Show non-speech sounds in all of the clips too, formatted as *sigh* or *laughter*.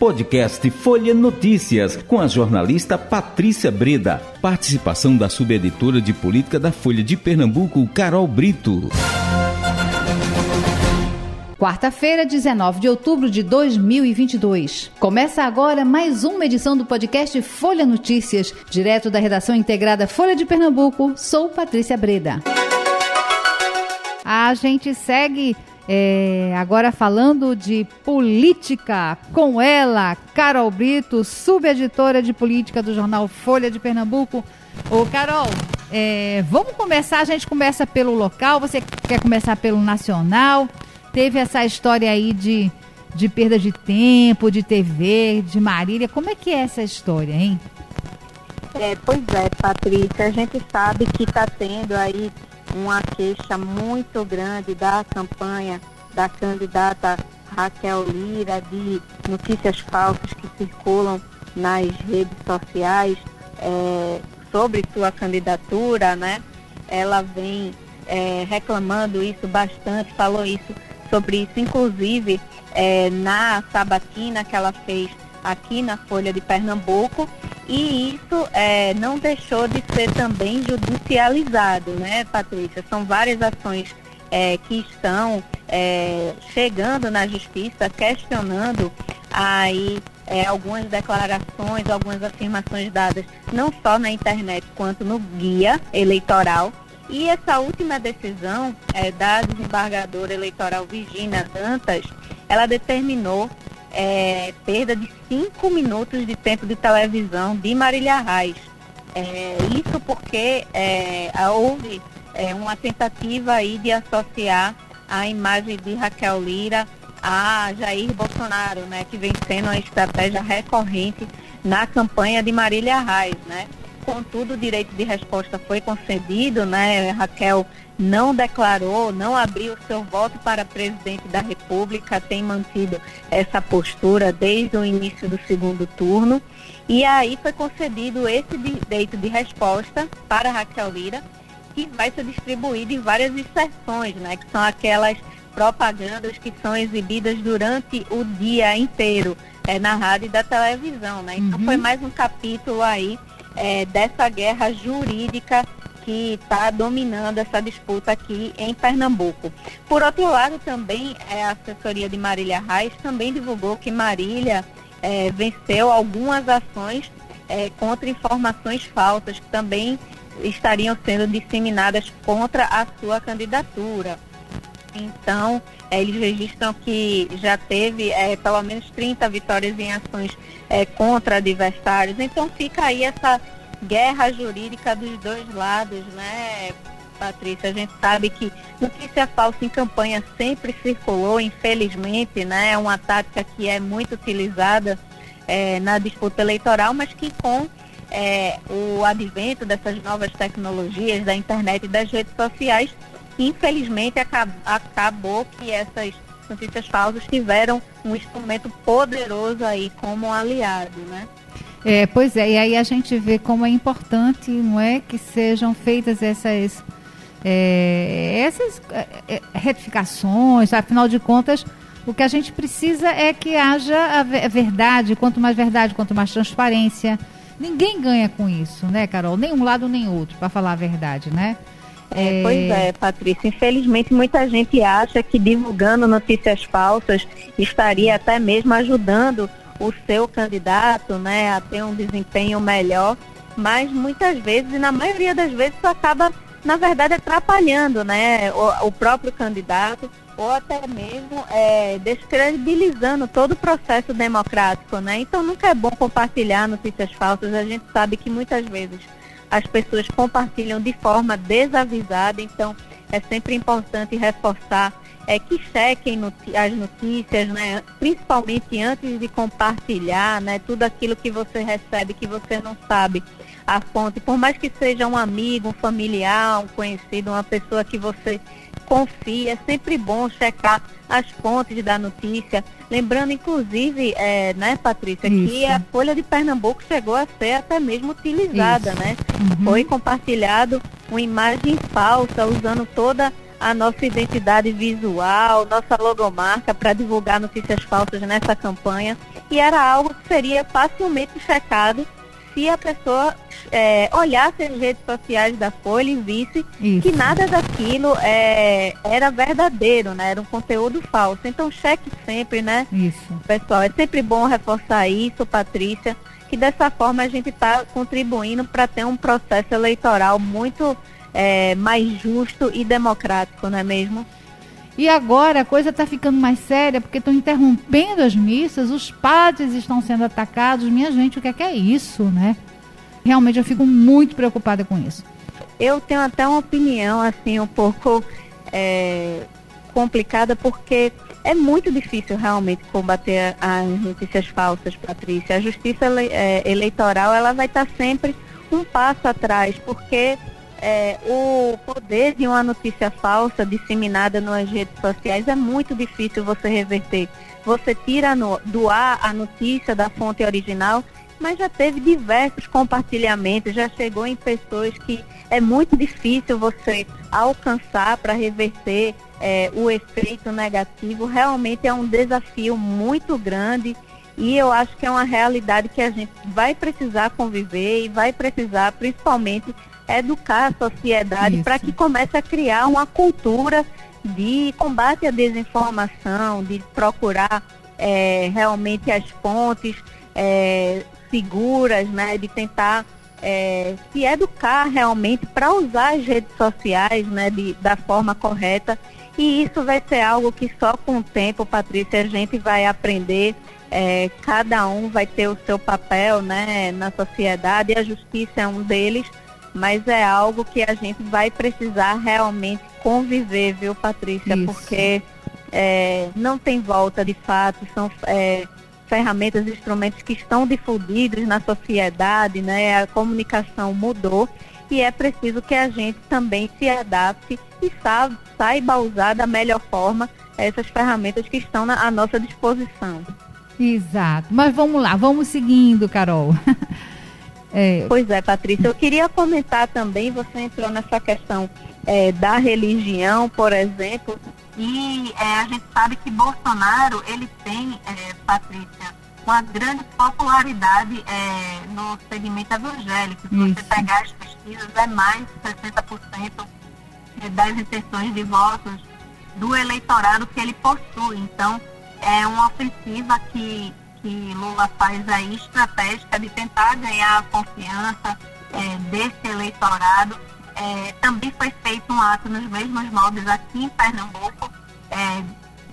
Podcast Folha Notícias, com a jornalista Patrícia Breda. Participação da subeditora de política da Folha de Pernambuco, Carol Brito. Quarta-feira, 19 de outubro de 2022. Começa agora mais uma edição do podcast Folha Notícias, direto da redação integrada Folha de Pernambuco. Sou Patrícia Breda. A gente segue é, agora falando de política com ela, Carol Brito, subeditora de política do jornal Folha de Pernambuco. Ô, Carol, é, vamos começar. A gente começa pelo local. Você quer começar pelo nacional? teve essa história aí de, de perda de tempo, de TV, de Marília. Como é que é essa história, hein? É, pois é, Patrícia, a gente sabe que está tendo aí uma queixa muito grande da campanha da candidata Raquel Lira de notícias falsas que circulam nas redes sociais é, sobre sua candidatura, né? Ela vem é, reclamando isso bastante, falou isso sobre isso, inclusive é, na sabatina que ela fez aqui na Folha de Pernambuco, e isso é, não deixou de ser também judicializado, né, Patrícia? São várias ações é, que estão é, chegando na justiça, questionando aí é, algumas declarações, algumas afirmações dadas não só na internet quanto no guia eleitoral e essa última decisão é, da desembargadora eleitoral Virginia Dantas, ela determinou é, perda de cinco minutos de tempo de televisão de Marília Reis. É, isso porque é, houve é, uma tentativa aí de associar a imagem de Raquel Lira a Jair Bolsonaro, né, que vem sendo uma estratégia recorrente na campanha de Marília Reis, né? Contudo, o direito de resposta foi concedido, né? Raquel não declarou, não abriu seu voto para presidente da República, tem mantido essa postura desde o início do segundo turno. E aí foi concedido esse direito de resposta para Raquel Lira, que vai ser distribuído em várias inserções, né? Que são aquelas propagandas que são exibidas durante o dia inteiro é, na rádio e da televisão, né? Então uhum. foi mais um capítulo aí é, dessa guerra jurídica que está dominando essa disputa aqui em Pernambuco. Por outro lado, também é, a assessoria de Marília Reis também divulgou que Marília é, venceu algumas ações é, contra informações falsas que também estariam sendo disseminadas contra a sua candidatura. Então, eles registram que já teve é, pelo menos 30 vitórias em ações é, contra adversários. Então, fica aí essa guerra jurídica dos dois lados, né, Patrícia? A gente sabe que notícia falsa em campanha sempre circulou, infelizmente, né? É uma tática que é muito utilizada é, na disputa eleitoral, mas que com é, o advento dessas novas tecnologias, da internet e das redes sociais, infelizmente acabou que essas notícias falsas tiveram um instrumento poderoso aí como aliado, né? É, pois é, e aí a gente vê como é importante, não é, que sejam feitas essas é, essas é, é retificações, afinal de contas, o que a gente precisa é que haja a verdade, quanto mais verdade, quanto mais transparência. Ninguém ganha com isso, né, Carol? Nem um lado nem outro, para falar a verdade, né? É, pois é, Patrícia. Infelizmente, muita gente acha que divulgando notícias falsas estaria até mesmo ajudando o seu candidato né, a ter um desempenho melhor, mas muitas vezes, e na maioria das vezes, isso acaba, na verdade, atrapalhando né, o, o próprio candidato ou até mesmo é, descredibilizando todo o processo democrático. Né? Então, nunca é bom compartilhar notícias falsas. A gente sabe que muitas vezes as pessoas compartilham de forma desavisada, então é sempre importante reforçar é, que chequem as notícias, né, principalmente antes de compartilhar né, tudo aquilo que você recebe, que você não sabe a fonte, por mais que seja um amigo, um familiar, um conhecido, uma pessoa que você confia, é sempre bom checar as fontes da notícia. Lembrando, inclusive, é, né, Patrícia, Isso. que a Folha de Pernambuco chegou a ser até mesmo utilizada, Isso. né? Uhum. Foi compartilhado uma imagem falsa, usando toda a nossa identidade visual, nossa logomarca para divulgar notícias falsas nessa campanha. e era algo que seria facilmente checado se a pessoa é, olhasse as redes sociais da Folha e visse isso. que nada daquilo é, era verdadeiro, né? Era um conteúdo falso. Então cheque sempre, né? Isso. Pessoal, é sempre bom reforçar isso, Patrícia, que dessa forma a gente está contribuindo para ter um processo eleitoral muito é, mais justo e democrático, não é mesmo? E agora a coisa está ficando mais séria porque estão interrompendo as missas, os padres estão sendo atacados. Minha gente, o que é, que é isso, né? Realmente eu fico muito preocupada com isso. Eu tenho até uma opinião assim um pouco é, complicada porque é muito difícil realmente combater as notícias falsas, Patrícia. A justiça é, eleitoral ela vai estar sempre um passo atrás porque é, o poder de uma notícia falsa disseminada nas redes sociais é muito difícil você reverter. Você tira no, do ar a notícia da fonte original, mas já teve diversos compartilhamentos, já chegou em pessoas que é muito difícil você alcançar para reverter é, o efeito negativo. Realmente é um desafio muito grande e eu acho que é uma realidade que a gente vai precisar conviver e vai precisar, principalmente, educar a sociedade para que comece a criar uma cultura de combate à desinformação, de procurar é, realmente as fontes é, seguras, né, de tentar é, se educar realmente para usar as redes sociais né, de, da forma correta. E isso vai ser algo que só com o tempo, Patrícia, a gente vai aprender. É, cada um vai ter o seu papel né, na sociedade e a justiça é um deles mas é algo que a gente vai precisar realmente conviver, viu, Patrícia? Isso. Porque é, não tem volta de fato, são é, ferramentas, instrumentos que estão difundidos na sociedade, né? A comunicação mudou e é preciso que a gente também se adapte e saiba, saiba usar da melhor forma essas ferramentas que estão na, à nossa disposição. Exato. Mas vamos lá, vamos seguindo, Carol. *laughs* É... Pois é, Patrícia. Eu queria comentar também, você entrou nessa questão é, da religião, por exemplo, e é, a gente sabe que Bolsonaro, ele tem, é, Patrícia, uma grande popularidade é, no segmento evangélico. Se Isso. você pegar as pesquisas, é mais de 60% das intenções de votos do eleitorado que ele possui. Então, é uma ofensiva que que Lula faz aí estratégica de tentar ganhar a confiança é, desse eleitorado. É, também foi feito um ato nos mesmos moldes aqui em Pernambuco. É,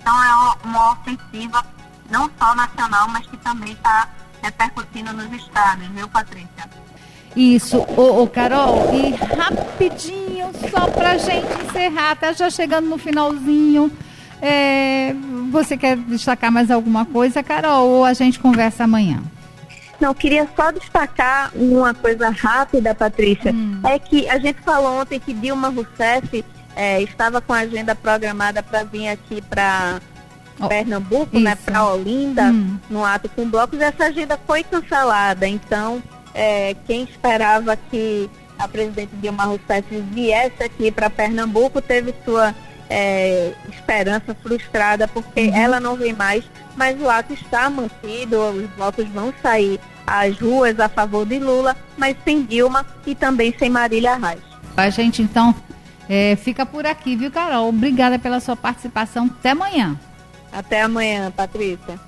então é uma ofensiva não só nacional, mas que também está repercutindo nos estados, viu, Patrícia? Isso, ô, ô, Carol, e rapidinho, só pra gente encerrar, tá já chegando no finalzinho. É, você quer destacar mais alguma coisa, Carol, ou a gente conversa amanhã? Não, queria só destacar uma coisa rápida, Patrícia. Hum. É que a gente falou ontem que Dilma Rousseff é, estava com a agenda programada para vir aqui para oh, Pernambuco, né, isso. né, para Olinda, hum. no ato com blocos. Essa agenda foi cancelada. Então, é, quem esperava que a presidente Dilma Rousseff viesse aqui para Pernambuco teve sua é, esperança frustrada porque uhum. ela não vem mais, mas o ato está mantido, os votos vão sair às ruas a favor de Lula, mas sem Dilma e também sem Marília Reis. A gente então é, fica por aqui, viu, Carol? Obrigada pela sua participação. Até amanhã. Até amanhã, Patrícia.